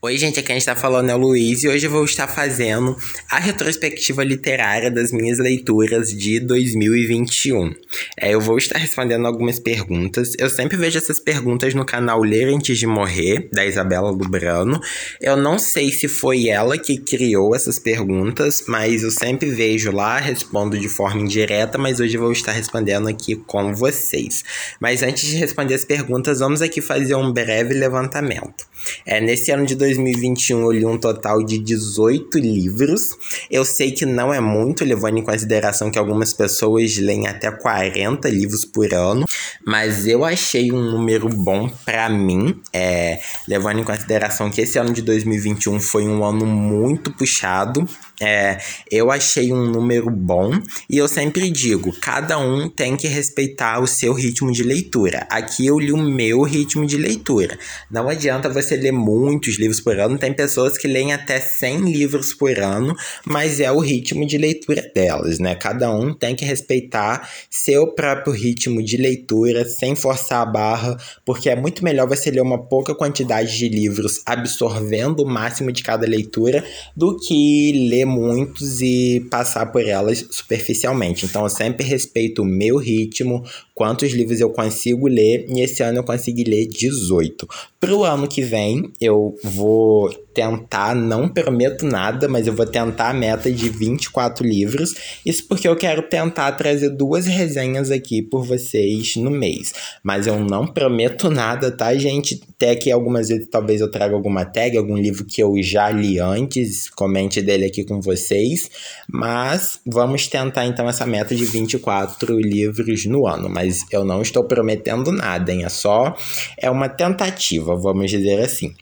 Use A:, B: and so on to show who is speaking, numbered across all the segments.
A: Oi, gente, aqui a gente tá falando é o Luiz e hoje eu vou estar fazendo a retrospectiva literária das minhas leituras de 2021. É, eu vou estar respondendo algumas perguntas. Eu sempre vejo essas perguntas no canal Ler Antes de Morrer, da Isabela Lubrano. Eu não sei se foi ela que criou essas perguntas, mas eu sempre vejo lá, respondo de forma indireta, mas hoje eu vou estar respondendo aqui com vocês. Mas antes de responder as perguntas, vamos aqui fazer um breve levantamento. É, nesse ano de 2021 eu li um total de 18 livros. Eu sei que não é muito, levando em consideração que algumas pessoas leem até 40 livros por ano, mas eu achei um número bom para mim, é, levando em consideração que esse ano de 2021 foi um ano muito puxado. É, eu achei um número bom e eu sempre digo: cada um tem que respeitar o seu ritmo de leitura. Aqui eu li o meu ritmo de leitura. Não adianta você ler muitos livros por ano, tem pessoas que leem até 100 livros por ano, mas é o ritmo de leitura delas, né? Cada um tem que respeitar seu próprio ritmo de leitura sem forçar a barra, porque é muito melhor você ler uma pouca quantidade de livros absorvendo o máximo de cada leitura do que ler muitos e passar por elas superficialmente. Então eu sempre respeito o meu ritmo, quantos livros eu consigo ler, e esse ano eu consegui ler 18. Pro ano que vem, eu vou tentar, não prometo nada, mas eu vou tentar a meta de 24 livros. Isso porque eu quero tentar trazer duas resenhas aqui por vocês no mês. Mas eu não prometo nada, tá, gente? Até que algumas vezes talvez eu traga alguma tag, algum livro que eu já li antes, comente dele aqui com vocês. Mas vamos tentar então essa meta de 24 livros no ano. Mas eu não estou prometendo nada, hein? É só é uma tentativa, vamos dizer assim.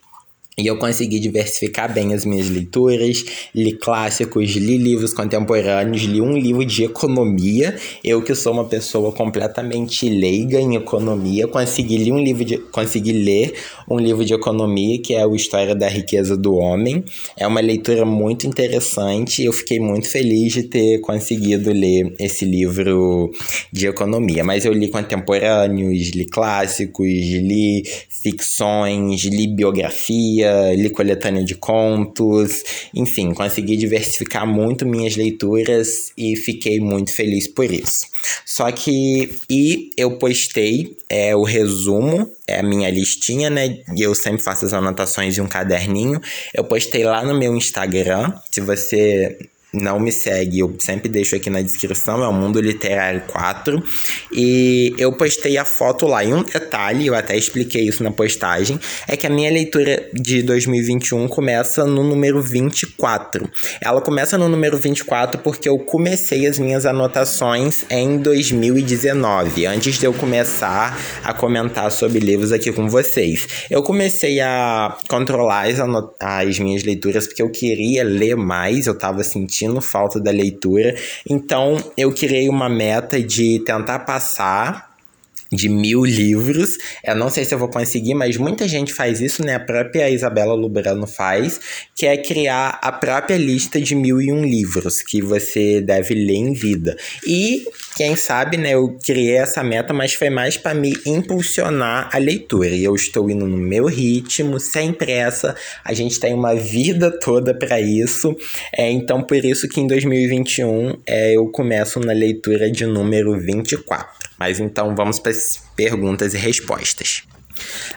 A: E eu consegui diversificar bem as minhas leituras, li clássicos, li livros contemporâneos, li um livro de economia. Eu que sou uma pessoa completamente leiga em economia, consegui ler um livro de, consegui ler um livro de economia que é o História da Riqueza do Homem. É uma leitura muito interessante. Eu fiquei muito feliz de ter conseguido ler esse livro de economia. Mas eu li contemporâneos, li clássicos, li ficções, li biografia li coletânea de contos, enfim, consegui diversificar muito minhas leituras e fiquei muito feliz por isso. Só que, e eu postei é, o resumo, é a minha listinha, né? E eu sempre faço as anotações em um caderninho. Eu postei lá no meu Instagram. Se você não me segue, eu sempre deixo aqui na descrição, é o Mundo Literário 4. E eu postei a foto lá. E um detalhe, eu até expliquei isso na postagem, é que a minha leitura de 2021 começa no número 24. Ela começa no número 24 porque eu comecei as minhas anotações em 2019, antes de eu começar a comentar sobre livros aqui com vocês. Eu comecei a controlar as, as minhas leituras porque eu queria ler mais, eu tava sentindo sentindo falta da leitura. Então eu criei uma meta de tentar passar de mil livros. Eu não sei se eu vou conseguir, mas muita gente faz isso, né? A própria Isabela Lubrano faz, que é criar a própria lista de mil e um livros que você deve ler em vida. E quem sabe, né? Eu criei essa meta, mas foi mais para me impulsionar a leitura. E eu estou indo no meu ritmo, sem pressa. A gente tem uma vida toda para isso. É, então, por isso que em 2021 é, eu começo na leitura de número 24. Mas então vamos para as perguntas e respostas.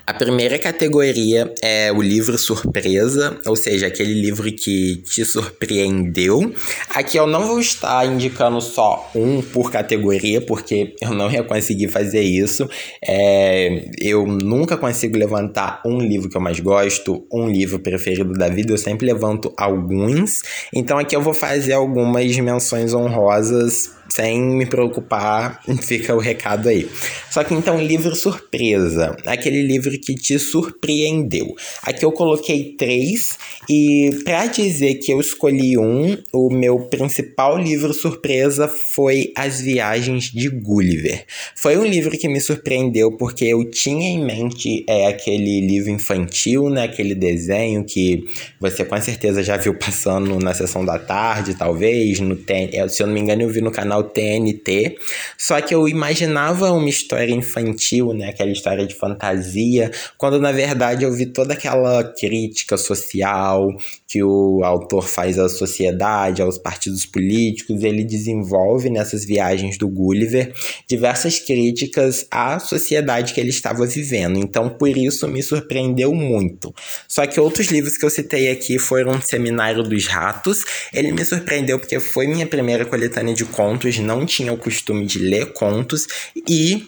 A: A primeira categoria é o livro surpresa, ou seja, aquele livro que te surpreendeu. Aqui eu não vou estar indicando só um por categoria, porque eu não ia conseguir fazer isso. É, eu nunca consigo levantar um livro que eu mais gosto, um livro preferido da vida, eu sempre levanto alguns. Então aqui eu vou fazer algumas menções honrosas sem me preocupar, fica o recado aí. Só que então, livro surpresa, aquele livro que te surpreendeu. Aqui eu coloquei três, e para dizer que eu escolhi um, o meu principal livro surpresa foi As Viagens de Gulliver. Foi um livro que me surpreendeu porque eu tinha em mente é, aquele livro infantil, né, aquele desenho que você com certeza já viu passando na sessão da tarde, talvez, no ten... É, se eu não me engano, eu vi no canal canal TNT. Só que eu imaginava uma história infantil, né? Aquela história de fantasia, quando na verdade eu vi toda aquela crítica social que o autor faz à sociedade, aos partidos políticos. Ele desenvolve nessas viagens do Gulliver diversas críticas à sociedade que ele estava vivendo. Então, por isso me surpreendeu muito. Só que outros livros que eu citei aqui foram Seminário dos Ratos. Ele me surpreendeu porque foi minha primeira coletânea de contos, não tinha o costume de ler contos e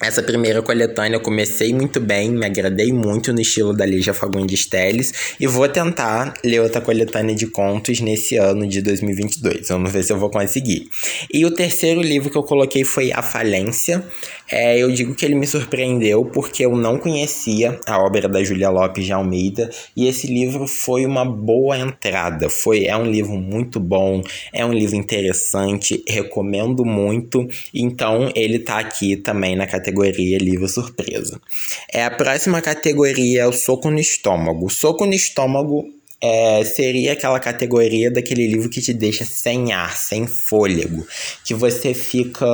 A: essa primeira coletânea eu comecei muito bem, me agradei muito no estilo da Lígia Fagundes Telles e vou tentar ler outra coletânea de contos nesse ano de 2022. Vamos ver se eu vou conseguir. E o terceiro livro que eu coloquei foi A Falência. É, eu digo que ele me surpreendeu porque eu não conhecia a obra da Julia Lopes de Almeida e esse livro foi uma boa entrada. Foi, é um livro muito bom, é um livro interessante, recomendo muito. Então ele tá aqui também na categoria categoria livro surpresa. É a próxima categoria é o soco no estômago. Soco no estômago é, seria aquela categoria daquele livro que te deixa sem ar, sem fôlego, que você fica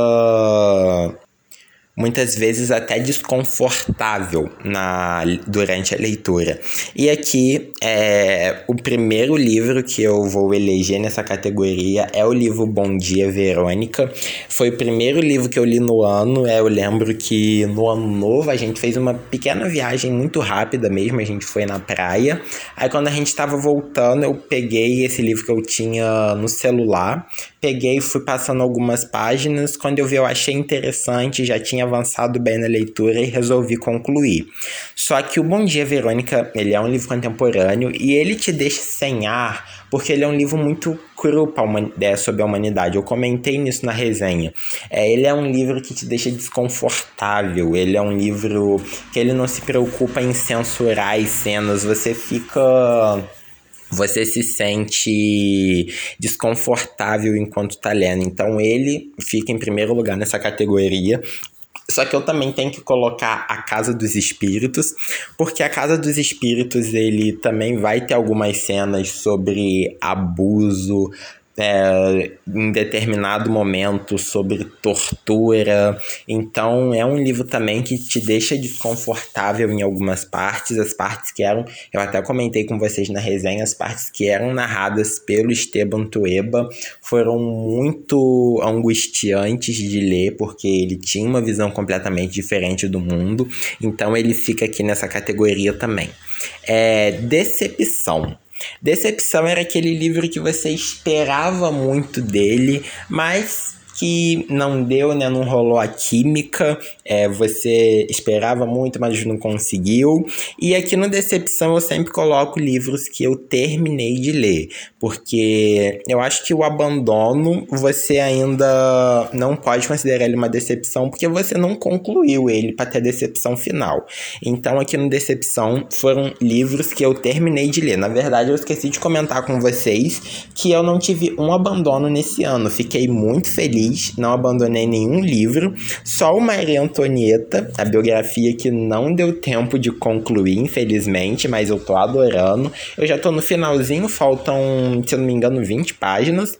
A: muitas vezes até desconfortável na, durante a leitura. E aqui, é, o primeiro livro que eu vou eleger nessa categoria é o livro Bom Dia, Verônica. Foi o primeiro livro que eu li no ano. É, eu lembro que no ano novo a gente fez uma pequena viagem muito rápida mesmo. A gente foi na praia. Aí, quando a gente estava voltando, eu peguei esse livro que eu tinha no celular. Peguei e fui passando algumas páginas. Quando eu vi, eu achei interessante, já tinha avançado bem na leitura e resolvi concluir. Só que o Bom Dia Verônica, ele é um livro contemporâneo e ele te deixa sem ar, porque ele é um livro muito cru sobre a humanidade. Eu comentei nisso na resenha. É, ele é um livro que te deixa desconfortável. Ele é um livro que ele não se preocupa em censurar as cenas. Você fica você se sente desconfortável enquanto tá lendo. Então ele fica em primeiro lugar nessa categoria. Só que eu também tenho que colocar a Casa dos Espíritos, porque a Casa dos Espíritos ele também vai ter algumas cenas sobre abuso, é, em determinado momento sobre tortura. Então é um livro também que te deixa desconfortável em algumas partes. As partes que eram, eu até comentei com vocês na resenha, as partes que eram narradas pelo Esteban Tueba foram muito angustiantes de ler, porque ele tinha uma visão completamente diferente do mundo. Então ele fica aqui nessa categoria também. É, decepção. Decepção era aquele livro que você esperava muito dele, mas que não deu, né? Não rolou a química. É, você esperava muito, mas não conseguiu. E aqui no Decepção eu sempre coloco livros que eu terminei de ler, porque eu acho que o abandono você ainda não pode considerar ele uma decepção, porque você não concluiu ele para ter decepção final. Então aqui no Decepção foram livros que eu terminei de ler. Na verdade, eu esqueci de comentar com vocês que eu não tive um abandono nesse ano. Fiquei muito feliz não abandonei nenhum livro, só o Maria Antonieta, a biografia que não deu tempo de concluir, infelizmente, mas eu tô adorando. Eu já tô no finalzinho, faltam, se eu não me engano, 20 páginas.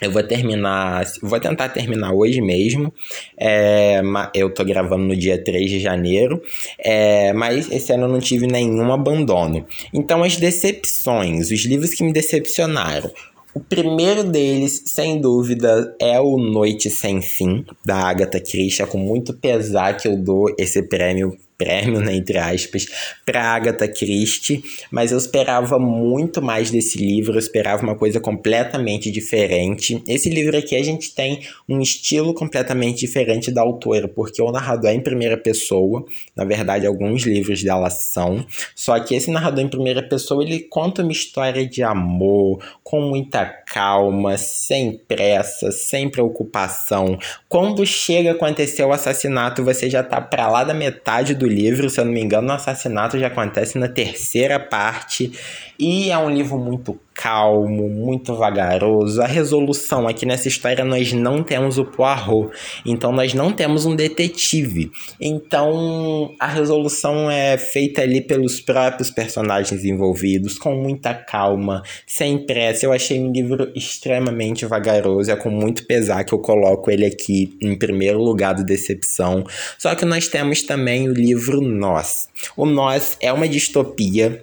A: Eu vou terminar, vou tentar terminar hoje mesmo. É, eu tô gravando no dia 3 de janeiro, é, mas esse ano eu não tive nenhum abandono. Então, as decepções, os livros que me decepcionaram. O primeiro deles, sem dúvida, é o Noite Sem Fim, da Agatha Christie. É com muito pesar que eu dou esse prêmio prêmio, né, entre aspas, para Agatha Christie, mas eu esperava muito mais desse livro, eu esperava uma coisa completamente diferente. Esse livro aqui a gente tem um estilo completamente diferente da autora, porque o narrador é em primeira pessoa, na verdade alguns livros dela são, só que esse narrador em primeira pessoa, ele conta uma história de amor, com muita calma, sem pressa, sem preocupação. Quando chega a acontecer o assassinato, você já tá para lá da metade do livro, se eu não me engano, o assassinato já acontece na terceira parte. E é um livro muito calmo, muito vagaroso. A resolução aqui nessa história nós não temos o Poirot, então nós não temos um detetive. Então a resolução é feita ali pelos próprios personagens envolvidos, com muita calma, sem pressa. Eu achei um livro extremamente vagaroso, é com muito pesar que eu coloco ele aqui em primeiro lugar do Decepção. Só que nós temos também o livro Nós. O Nós é uma distopia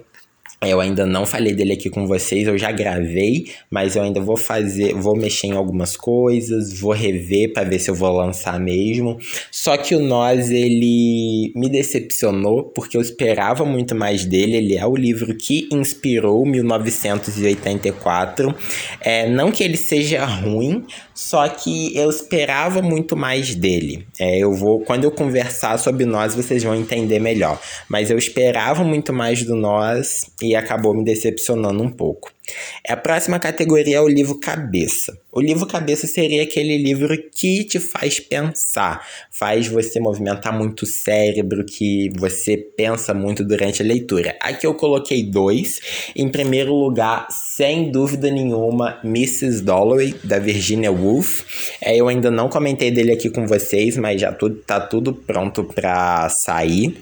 A: eu ainda não falei dele aqui com vocês, eu já gravei, mas eu ainda vou fazer, vou mexer em algumas coisas, vou rever para ver se eu vou lançar mesmo. Só que o Nós ele me decepcionou porque eu esperava muito mais dele. Ele é o livro que inspirou 1984. É, não que ele seja ruim, só que eu esperava muito mais dele. É, eu vou, quando eu conversar sobre Nós, vocês vão entender melhor. Mas eu esperava muito mais do Nós e acabou me decepcionando um pouco. A próxima categoria é o livro cabeça. O livro cabeça seria aquele livro que te faz pensar, faz você movimentar muito o cérebro, que você pensa muito durante a leitura. Aqui eu coloquei dois. Em primeiro lugar, sem dúvida nenhuma, Mrs. Dalloway, da Virginia Woolf. É, eu ainda não comentei dele aqui com vocês, mas já tudo, tá tudo pronto para sair.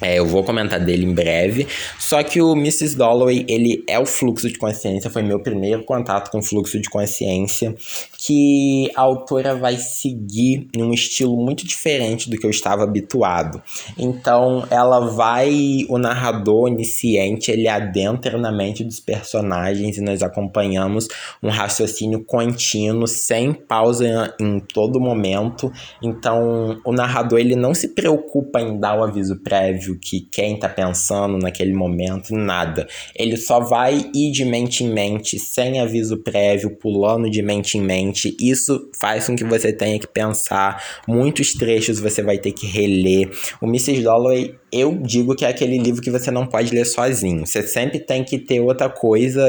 A: É, eu vou comentar dele em breve. Só que o Mrs. Dalloway, ele é o fluxo de consciência, foi meu primeiro contato com o fluxo de consciência, que a autora vai seguir em um estilo muito diferente do que eu estava habituado. Então, ela vai, o narrador onisciente, ele adentra na mente dos personagens e nós acompanhamos um raciocínio contínuo, sem pausa em todo momento. Então, o narrador, ele não se preocupa em dar o aviso prévio que quem tá pensando naquele momento, nada. Ele só vai ir de mente em mente, sem aviso prévio, pulando de mente em mente. Isso faz com que você tenha que pensar. Muitos trechos você vai ter que reler. O Mrs. Dalloway eu digo que é aquele livro que você não pode ler sozinho. Você sempre tem que ter outra coisa,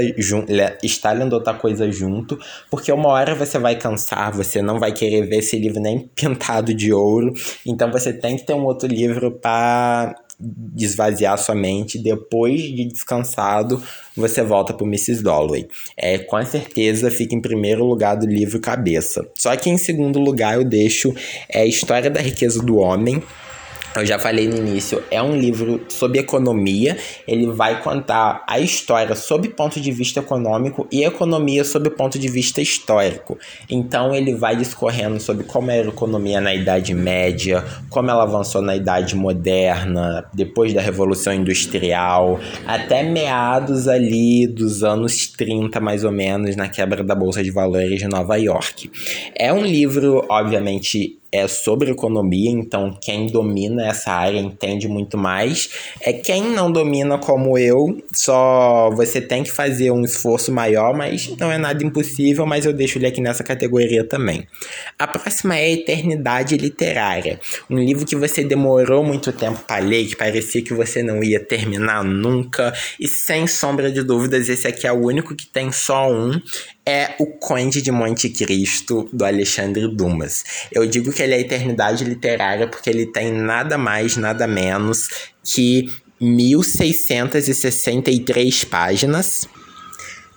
A: estar lendo outra coisa junto, porque uma hora você vai cansar, você não vai querer ver esse livro nem pintado de ouro. Então você tem que ter um outro livro para esvaziar sua mente. Depois de descansado, você volta para Mrs. Dalloway. É, com certeza fica em primeiro lugar do livro Cabeça. Só que em segundo lugar eu deixo é, História da Riqueza do Homem, eu já falei no início, é um livro sobre economia. Ele vai contar a história sob ponto de vista econômico e economia sob ponto de vista histórico. Então ele vai discorrendo sobre como era a economia na Idade Média, como ela avançou na Idade Moderna, depois da Revolução Industrial, até meados ali dos anos 30, mais ou menos, na quebra da Bolsa de Valores de Nova York. É um livro, obviamente, é sobre economia, então quem domina essa área entende muito mais. É quem não domina como eu, só você tem que fazer um esforço maior, mas não é nada impossível, mas eu deixo ele aqui nessa categoria também. A próxima é Eternidade Literária, um livro que você demorou muito tempo para ler, que parecia que você não ia terminar nunca, e sem sombra de dúvidas, esse aqui é o único que tem só um é o Conde de Monte Cristo do Alexandre Dumas. Eu digo que ele é a eternidade literária porque ele tem nada mais, nada menos que 1663 páginas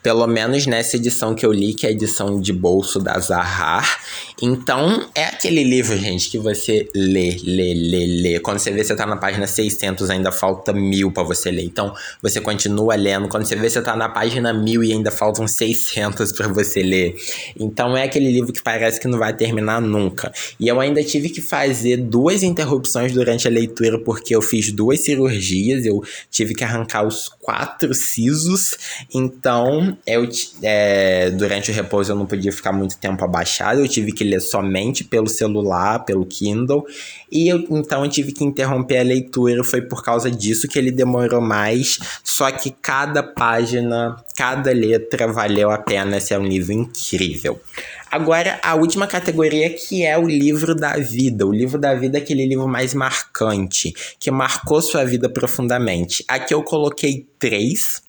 A: pelo menos nessa edição que eu li, que é a edição de bolso da Zahar. Então, é aquele livro, gente, que você lê, lê, lê, lê. Quando você vê você tá na página 600, ainda falta mil para você ler. Então, você continua lendo. Quando você vê você tá na página mil e ainda faltam 600 para você ler. Então, é aquele livro que parece que não vai terminar nunca. E eu ainda tive que fazer duas interrupções durante a leitura, porque eu fiz duas cirurgias. Eu tive que arrancar os quatro sisos. Então, eu, é, durante o repouso eu não podia ficar muito tempo abaixado, eu tive que ler somente pelo celular, pelo Kindle, e eu, então eu tive que interromper a leitura, foi por causa disso que ele demorou mais, só que cada página, cada letra valeu a pena, esse é um livro incrível. Agora, a última categoria que é o livro da vida. O livro da vida é aquele livro mais marcante, que marcou sua vida profundamente. Aqui eu coloquei três,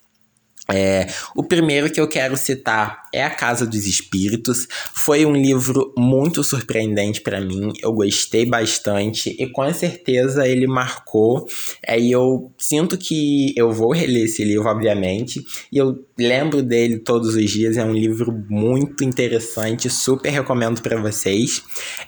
A: É, o primeiro que eu quero citar é A Casa dos Espíritos. Foi um livro muito surpreendente para mim. Eu gostei bastante e com certeza ele marcou. É, e eu sinto que eu vou reler esse livro, obviamente. E eu lembro dele todos os dias. É um livro muito interessante, super recomendo para vocês.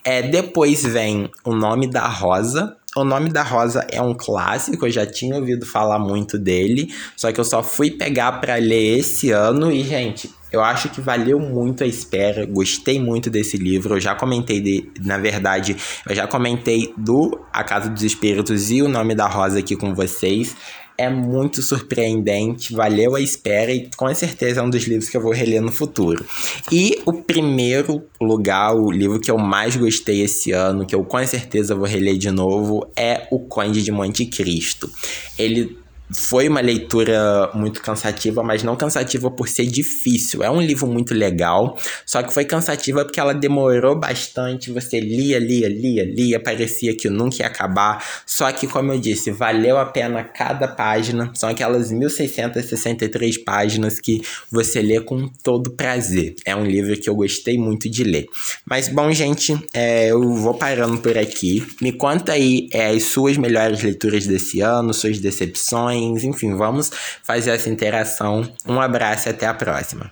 A: É, depois vem O Nome da Rosa. O Nome da Rosa é um clássico, eu já tinha ouvido falar muito dele, só que eu só fui pegar para ler esse ano e, gente, eu acho que valeu muito a espera, gostei muito desse livro. Eu já comentei, de, na verdade, eu já comentei do A Casa dos Espíritos e o Nome da Rosa aqui com vocês é muito surpreendente, valeu a espera e com certeza é um dos livros que eu vou reler no futuro. E o primeiro lugar, o livro que eu mais gostei esse ano, que eu com certeza vou reler de novo, é O Conde de Monte Cristo. Ele foi uma leitura muito cansativa, mas não cansativa por ser difícil. É um livro muito legal, só que foi cansativa porque ela demorou bastante. Você lia, lia, lia, lia, parecia que nunca ia acabar. Só que, como eu disse, valeu a pena cada página. São aquelas 1663 páginas que você lê com todo prazer. É um livro que eu gostei muito de ler. Mas, bom, gente, é, eu vou parando por aqui. Me conta aí é, as suas melhores leituras desse ano, suas decepções enfim, vamos fazer essa interação. Um abraço e até a próxima.